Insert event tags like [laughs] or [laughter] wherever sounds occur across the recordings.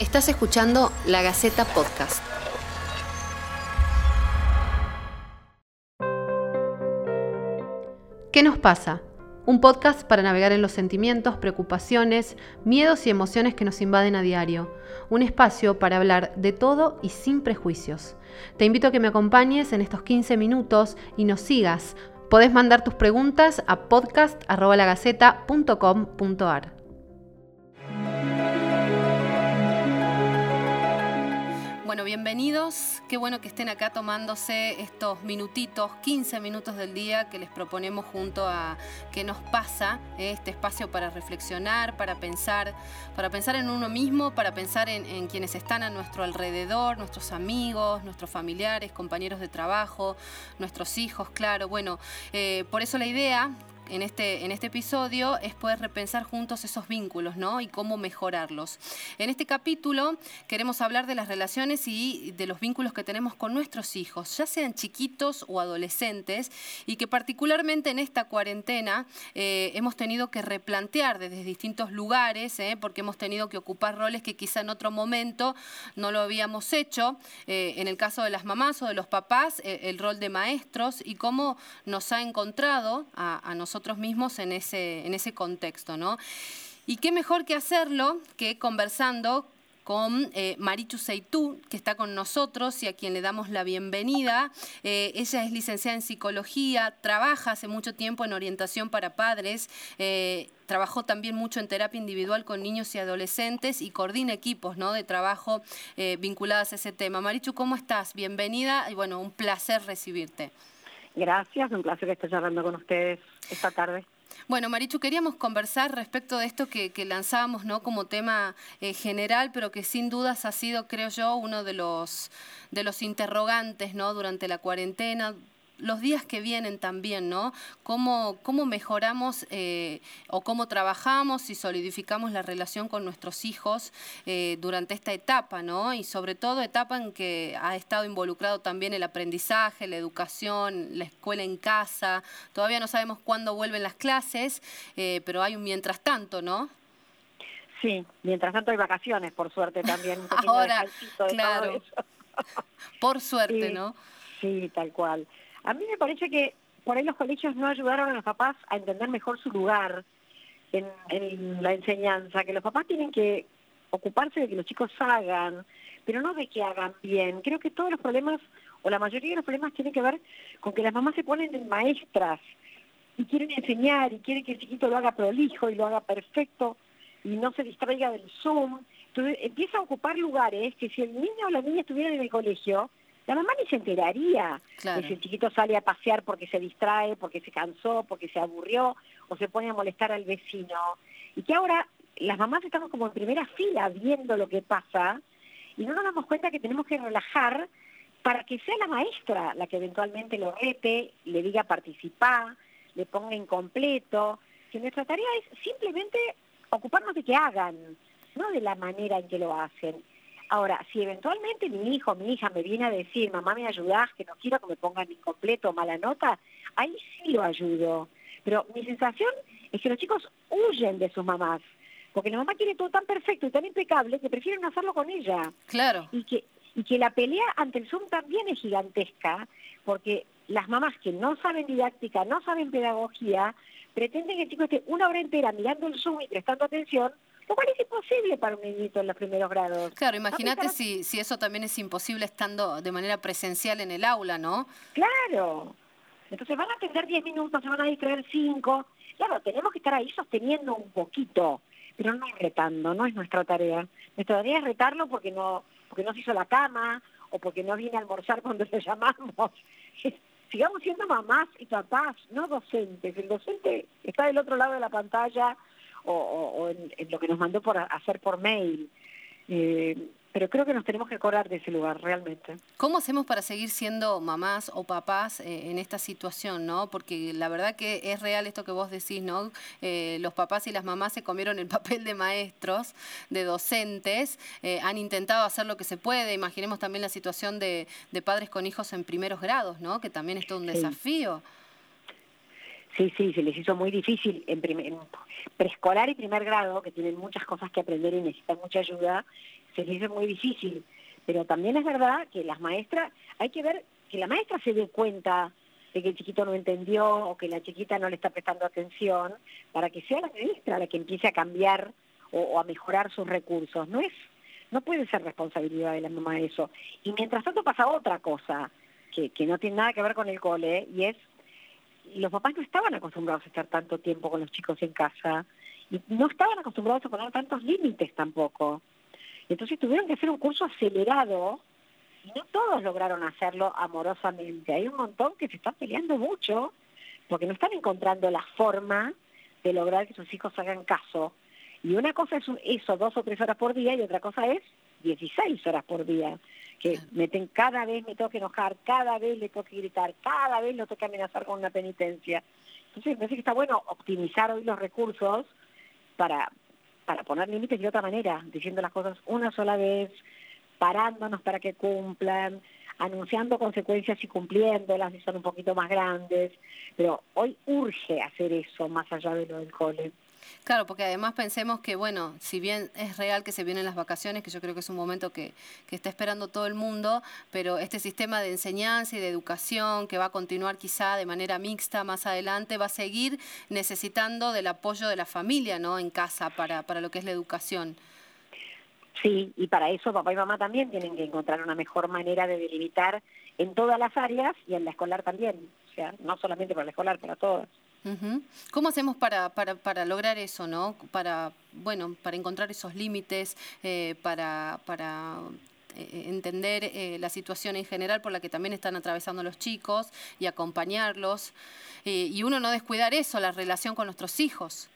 Estás escuchando La Gaceta Podcast. ¿Qué nos pasa? Un podcast para navegar en los sentimientos, preocupaciones, miedos y emociones que nos invaden a diario. Un espacio para hablar de todo y sin prejuicios. Te invito a que me acompañes en estos 15 minutos y nos sigas. Podés mandar tus preguntas a podcast.lagaceta.com.ar. Bueno, bienvenidos. Qué bueno que estén acá tomándose estos minutitos, 15 minutos del día que les proponemos junto a qué nos pasa, eh, este espacio para reflexionar, para pensar, para pensar en uno mismo, para pensar en, quienes están a nuestro alrededor, nuestros amigos, nuestros familiares, compañeros de trabajo, nuestros hijos, claro. Bueno, eh, por eso la idea en este, en este episodio es poder repensar juntos esos vínculos, ¿no? Y cómo mejorarlos. En este capítulo queremos hablar de las relaciones y de los vínculos que tenemos con nuestros hijos, ya sean chiquitos o adolescentes, y que particularmente en esta cuarentena eh, hemos tenido que replantear desde distintos lugares, ¿eh? porque hemos tenido que ocupar roles que quizá en otro momento no lo habíamos hecho. Eh, en el caso de las mamás o de los papás, el rol de maestros y cómo nos ha encontrado a, a nosotros nosotros mismos en ese, en ese contexto, ¿no? Y qué mejor que hacerlo que conversando con eh, Marichu Seitú, que está con nosotros y a quien le damos la bienvenida. Eh, ella es licenciada en psicología, trabaja hace mucho tiempo en orientación para padres, eh, trabajó también mucho en terapia individual con niños y adolescentes y coordina equipos ¿no? de trabajo vinculados a ese tema. Marichu, ¿cómo estás? Bienvenida y bueno, un placer recibirte. Gracias, un placer que esté charlando con ustedes esta tarde. Bueno, Marichu, queríamos conversar respecto de esto que, lanzábamos ¿no? como tema eh, general, pero que sin dudas ha sido, creo yo, uno de los, de los interrogantes ¿no? durante la cuarentena, los días que vienen también, ¿no? Cómo, cómo mejoramos eh, o cómo trabajamos y solidificamos la relación con nuestros hijos eh, durante esta etapa, ¿no? Y sobre todo etapa en que ha estado involucrado también el aprendizaje, la educación, la escuela en casa. Todavía no sabemos cuándo vuelven las clases, eh, pero hay un mientras tanto, ¿no? Sí, mientras tanto hay vacaciones, por suerte también. [laughs] Ahora, claro. por suerte, ¿no? Sí, tal cual. A mí me parece que por ahí los colegios no ayudaron a los papás a entender mejor su lugar en, la enseñanza, que los papás tienen que ocuparse de que los chicos hagan, pero no de que hagan bien. Creo que todos los problemas, o la mayoría de los problemas, tienen que ver con que las mamás se ponen en maestras y quieren enseñar y quieren que el chiquito lo haga prolijo y lo haga perfecto y no se distraiga del Zoom. Entonces empieza a ocupar lugares que si el niño o la niña estuvieran en el colegio, la mamá ni se enteraría de si el chiquito sale a pasear porque se distrae, porque se cansó, porque se aburrió o se pone a molestar al vecino. Y que ahora las mamás estamos como en primera fila viendo lo que pasa y no nos damos cuenta que tenemos que relajar para que sea la maestra la que eventualmente lo rete, le diga participar, le ponga incompleto, que nuestra tarea es simplemente ocuparnos de que hagan, no de la manera en que lo hacen. Ahora, si eventualmente mi hijo mi hija me viene a decir, mamá, ¿me ayudás? Que no quiero que me pongan incompleto o mala nota, ahí sí lo ayudo. Pero mi sensación es que los chicos huyen de sus mamás, porque la mamá quiere todo tan perfecto y tan impecable que prefieren hacerlo con ella. Claro. Y que, y que la pelea ante el Zoom también es gigantesca, porque las mamás que no saben didáctica, no saben pedagogía, pretenden que el chico esté una hora entera mirando el Zoom y prestando atención, lo cual es imposible para un niñito en los primeros grados. Claro, imagínate si, si eso también es imposible estando de manera presencial en el aula, ¿no? Claro. Entonces van a atender 10 minutos, se van a distraer 5. Claro, tenemos que estar ahí sosteniendo un poquito, pero no retando, no es nuestra tarea. Nuestra tarea es retarlo porque no, porque no se hizo la cama o porque no viene a almorzar cuando le llamamos. [laughs] Sigamos siendo mamás y papás, no docentes. El docente está del otro lado de la pantalla o, en, lo que nos mandó por hacer por mail. Eh, pero creo que nos tenemos que acordar de ese lugar realmente. ¿Cómo hacemos para seguir siendo mamás o papás eh, en esta situación, no? Porque la verdad que es real esto que vos decís, ¿no? Eh, los papás y las mamás se comieron el [laughs] papel de maestros, de docentes, han intentado hacer lo que se puede. Imaginemos también la situación de, padres con hijos en primeros grados, ¿no? Que también es todo un desafío. Sí, sí, se les hizo muy difícil en, preescolar y primer grado, que tienen muchas cosas que aprender y necesitan mucha ayuda, se les hizo muy difícil. Pero también es verdad que las maestras, hay que ver que la maestra se dé cuenta de que el chiquito no entendió o que la chiquita no le está prestando atención, para que sea la maestra la que empiece a cambiar o, a mejorar sus recursos. No es, no puede ser responsabilidad de la mamá eso. Y mientras tanto pasa otra cosa, que, que no tiene nada que ver con el cole, y es, los papás no estaban acostumbrados a estar tanto tiempo con los chicos en casa, y no estaban acostumbrados a poner tantos límites tampoco. Entonces tuvieron que hacer un curso acelerado y no todos lograron hacerlo amorosamente. Hay un montón que se están peleando mucho porque no están encontrando la forma de lograr que sus hijos hagan caso. Y una cosa es eso, dos o tres horas por día, y otra cosa es 16 horas por día. Que meten cada vez me tengo que enojar, cada vez le tengo que gritar, cada vez lo tengo que amenazar con una penitencia. Entonces me parece que está bueno optimizar hoy los recursos para, para poner límites de otra manera, diciendo las cosas una sola vez, parándonos para que cumplan, anunciando consecuencias y cumpliéndolas si son un poquito más grandes, pero hoy urge hacer eso más allá de lo del cole. Claro, porque además pensemos que, bueno, si bien es real que se vienen las vacaciones, que yo creo que es un momento que, que, está esperando todo el mundo, pero este sistema de enseñanza y de educación que va a continuar quizá de manera mixta más adelante, va a seguir necesitando del apoyo de la familia, ¿no? En casa para, para lo que es la educación. Sí, y para eso papá y mamá también tienen que encontrar una mejor manera de delimitar en todas las áreas y en la escolar también. O sea, no solamente para la escolar, para todas. ¿Cómo hacemos para, para, para, lograr eso, no? Para, bueno, para encontrar esos límites, eh, para, para eh, entender eh, la situación en general por la que también están atravesando los chicos y acompañarlos. y uno no descuidar eso, la relación con nuestros hijos.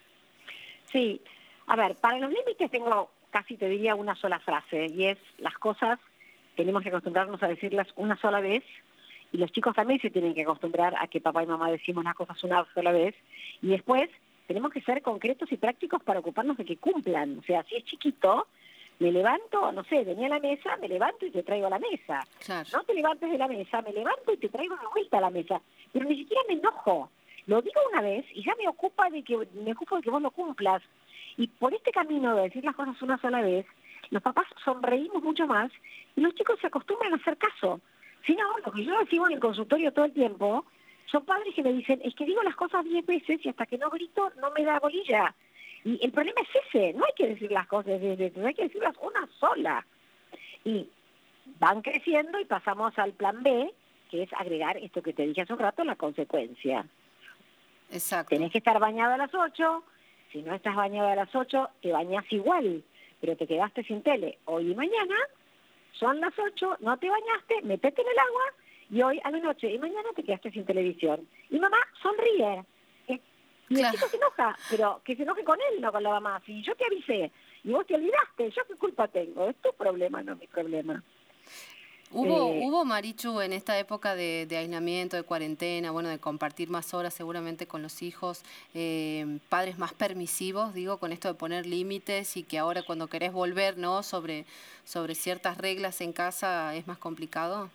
Sí, a ver, para los límites tengo casi te diría una sola frase, y es las cosas tenemos que acostumbrarnos a decirlas una sola vez, y los chicos también se tienen que acostumbrar a que papá y mamá decimos las cosas una sola vez, y después tenemos que ser concretos y prácticos para ocuparnos de que cumplan. O sea, si es chiquito, me levanto, no sé, venía a la mesa, me levanto y te traigo a la mesa. No te levantes de la mesa, me levanto y te traigo de vuelta a la mesa. Pero ni siquiera me enojo. Lo digo una vez y ya me ocupa de que me ocupo de que vos lo cumplas. Y por este camino de decir las cosas una sola vez, los papás sonreímos mucho más y los chicos se acostumbran a hacer caso. Si no, lo que yo recibo en el consultorio todo el tiempo son padres que me dicen, es que digo las cosas diez veces y hasta que no grito no me da bolilla. Y el problema es ese, no hay que decir las cosas diez veces, hay que decirlas una sola. Y van creciendo y pasamos al plan B, que es agregar esto que te dije hace un rato, la consecuencia. Exacto. Tenés que estar bañado a las ocho, si no estás bañado a las 8, te bañas igual, pero te quedaste sin tele. Hoy y mañana son las 8, no te bañaste, metete en el agua y hoy a la noche y mañana te quedaste sin televisión. Y mamá sonríe. Eh, y el chico se enoja, pero que se enoje con él, no con la mamá. Si yo te avisé y vos te olvidaste, ¿yo qué culpa tengo? Es tu problema, no mi problema. ¿Hubo, eh, ¿Hubo, Marichu, en esta época de, aislamiento, de cuarentena, bueno, de compartir más horas seguramente con los hijos, eh, padres más permisivos, digo, con esto de poner límites y que ahora cuando querés volver, ¿no?, sobre, sobre ciertas reglas en casa es más complicado?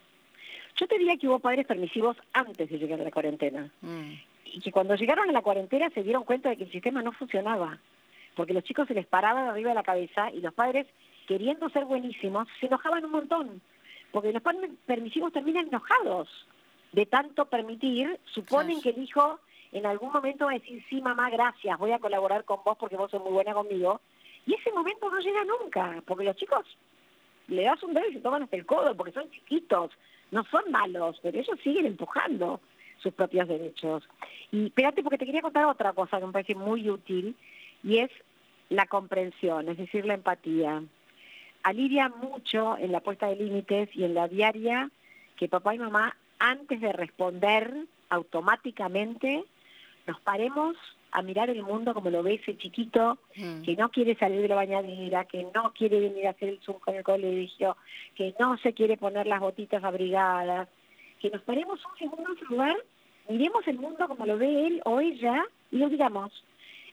Yo te diría que hubo padres permisivos antes de llegar a la cuarentena. Mm. Y que cuando llegaron a la cuarentena se dieron cuenta de que el sistema no funcionaba. Porque los chicos se les paraban arriba de la cabeza y los padres, queriendo ser buenísimos, se enojaban un montón porque los padres permisivos terminan enojados de tanto permitir, suponen que el hijo en algún momento va a decir, sí, mamá, gracias, voy a colaborar con vos porque vos sos muy buena conmigo, y ese momento no llega nunca, porque los chicos le das un dedo y se toman hasta el codo, porque son chiquitos, no son malos, pero ellos siguen empujando sus propios derechos. Y espérate, porque te quería contar otra cosa que me parece muy útil, y es la comprensión, es decir, la empatía alivia mucho en la puesta de límites y en la diaria que papá y mamá, antes de responder automáticamente, nos paremos a mirar el mundo como lo ve ese chiquito mm. que no quiere salir de la bañadera, que no quiere venir a hacer el zoom con el colegio, que no se quiere poner las botitas abrigadas, que nos paremos un segundo en su lugar, miremos el mundo como lo ve él o ella y lo digamos,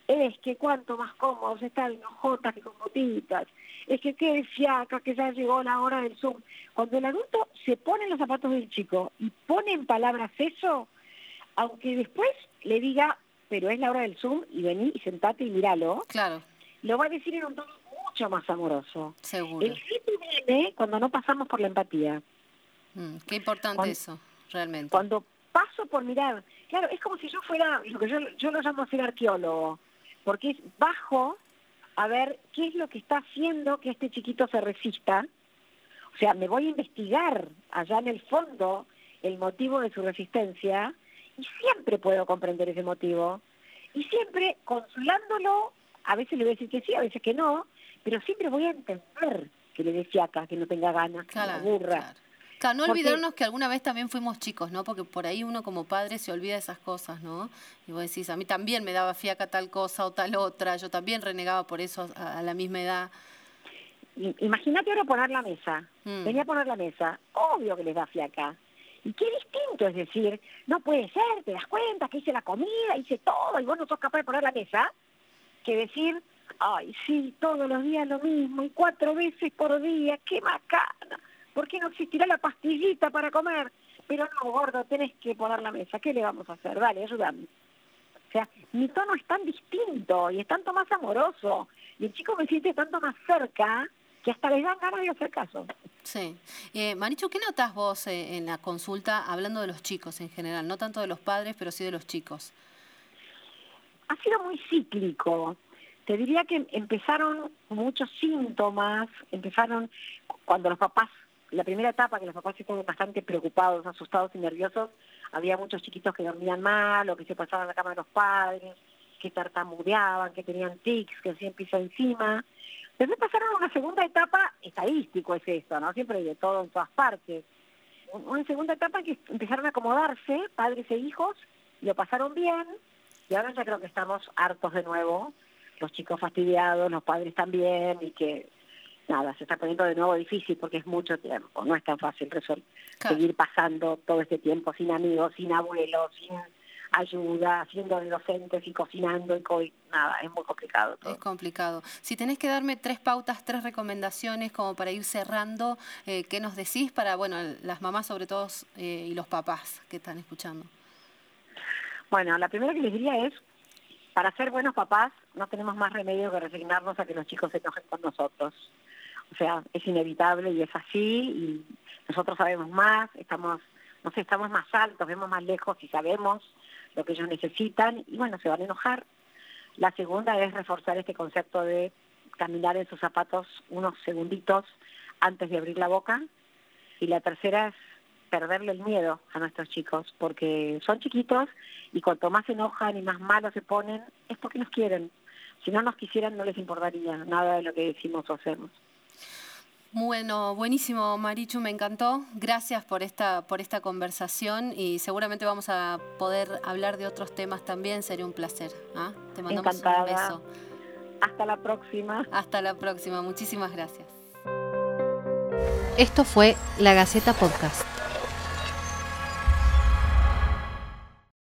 es que cuanto más cómodos están en hojotas que con botitas, es que qué fiaca, que ya llegó la hora del Zoom. Cuando el adulto se pone en los zapatos del chico y pone en palabras eso, aunque después le diga, pero es la hora del Zoom y vení y sentate y míralo, claro. lo va a decir en un tono mucho más amoroso. Seguro. El hippie viene cuando no pasamos por la empatía. Mm, qué importante eso, realmente. Cuando paso por mirar, claro, es como si yo fuera, lo que yo, yo lo llamo ser arqueólogo, porque es bajo a ver qué es lo que está haciendo que este chiquito se resista. O sea, me voy a investigar allá en el fondo el motivo de su resistencia y siempre puedo comprender ese motivo. Y siempre consolándolo, a veces le voy a decir que sí, a veces que no, pero siempre voy a entender que le dé fiaca, que no tenga ganas, que me aburra. Claro. No olvidarnos que alguna vez también fuimos chicos, ¿no? Porque por ahí uno como padre se olvida de esas cosas, ¿no? Y vos decís, a mí también me daba fiaca tal cosa o tal otra, yo también renegaba por eso a, la misma edad. Imagínate ahora poner la mesa. Mm. Venía a poner la mesa. Obvio que les da fiaca. Y qué distinto es decir, no puede ser, te das cuenta que hice la comida, hice todo y vos no sos capaz de poner la mesa, que decir, ay, sí, todos los días lo mismo y cuatro veces por día, qué macana. ¿Por qué no existirá la pastillita para comer? Pero no, gordo, tenés que poner la mesa. ¿Qué le vamos a hacer? Dale, ayúdame. O sea, mi tono es tan distinto y es tanto más amoroso. Y el chico me siente tanto más cerca que hasta les dan ganas de hacer caso. Sí. Eh, Marichu, ¿qué notas vos eh, en la consulta hablando de los chicos en general? No tanto de los padres, pero sí de los chicos. Ha sido muy cíclico. Te diría que empezaron muchos síntomas, empezaron cuando los papás, la primera etapa que los papás estaban bastante preocupados, asustados y nerviosos, había muchos chiquitos que dormían mal o que se pasaban a la cama de los padres, que tartamudeaban, que tenían tics, que hacían piso encima. Después pasaron a una segunda etapa, estadístico es esto, ¿no? Siempre de todo en todas partes. Una segunda etapa en que empezaron a acomodarse, padres e hijos, lo pasaron bien, y ahora ya creo que estamos hartos de nuevo, los chicos fastidiados, los padres también, y que nada, se está poniendo de nuevo difícil porque es mucho tiempo, no es tan fácil resolver, seguir pasando todo este tiempo sin amigos, sin abuelos, sin ayuda, haciendo de docentes y cocinando y nada, es muy complicado. Es complicado. Si tenés que darme tres pautas, tres recomendaciones como para ir cerrando, eh, ¿qué nos decís para, bueno, las mamás sobre todo eh, y los papás que están escuchando? Bueno, la primera que les diría es, para ser buenos papás no tenemos más remedio que resignarnos a que los chicos se enojen con nosotros. O sea, es inevitable y es así y nosotros sabemos más, estamos, no sé, estamos más altos, vemos más lejos y sabemos lo que ellos necesitan y bueno, se van a enojar. La segunda es reforzar este concepto de caminar en sus zapatos unos segunditos antes de abrir la boca. Y la tercera es perderle el miedo a nuestros chicos, porque son chiquitos y cuanto más se enojan y más malos se ponen, es porque nos quieren. Si no nos quisieran no les importaría nada de lo que decimos o hacemos. Bueno, buenísimo, Marichu, me encantó. Gracias por esta, por esta conversación y seguramente vamos a poder hablar de otros temas también. Sería un placer. ¿ah? Te mandamos un beso. Hasta la próxima. Hasta la próxima. Muchísimas gracias. Esto fue La Gaceta Podcast.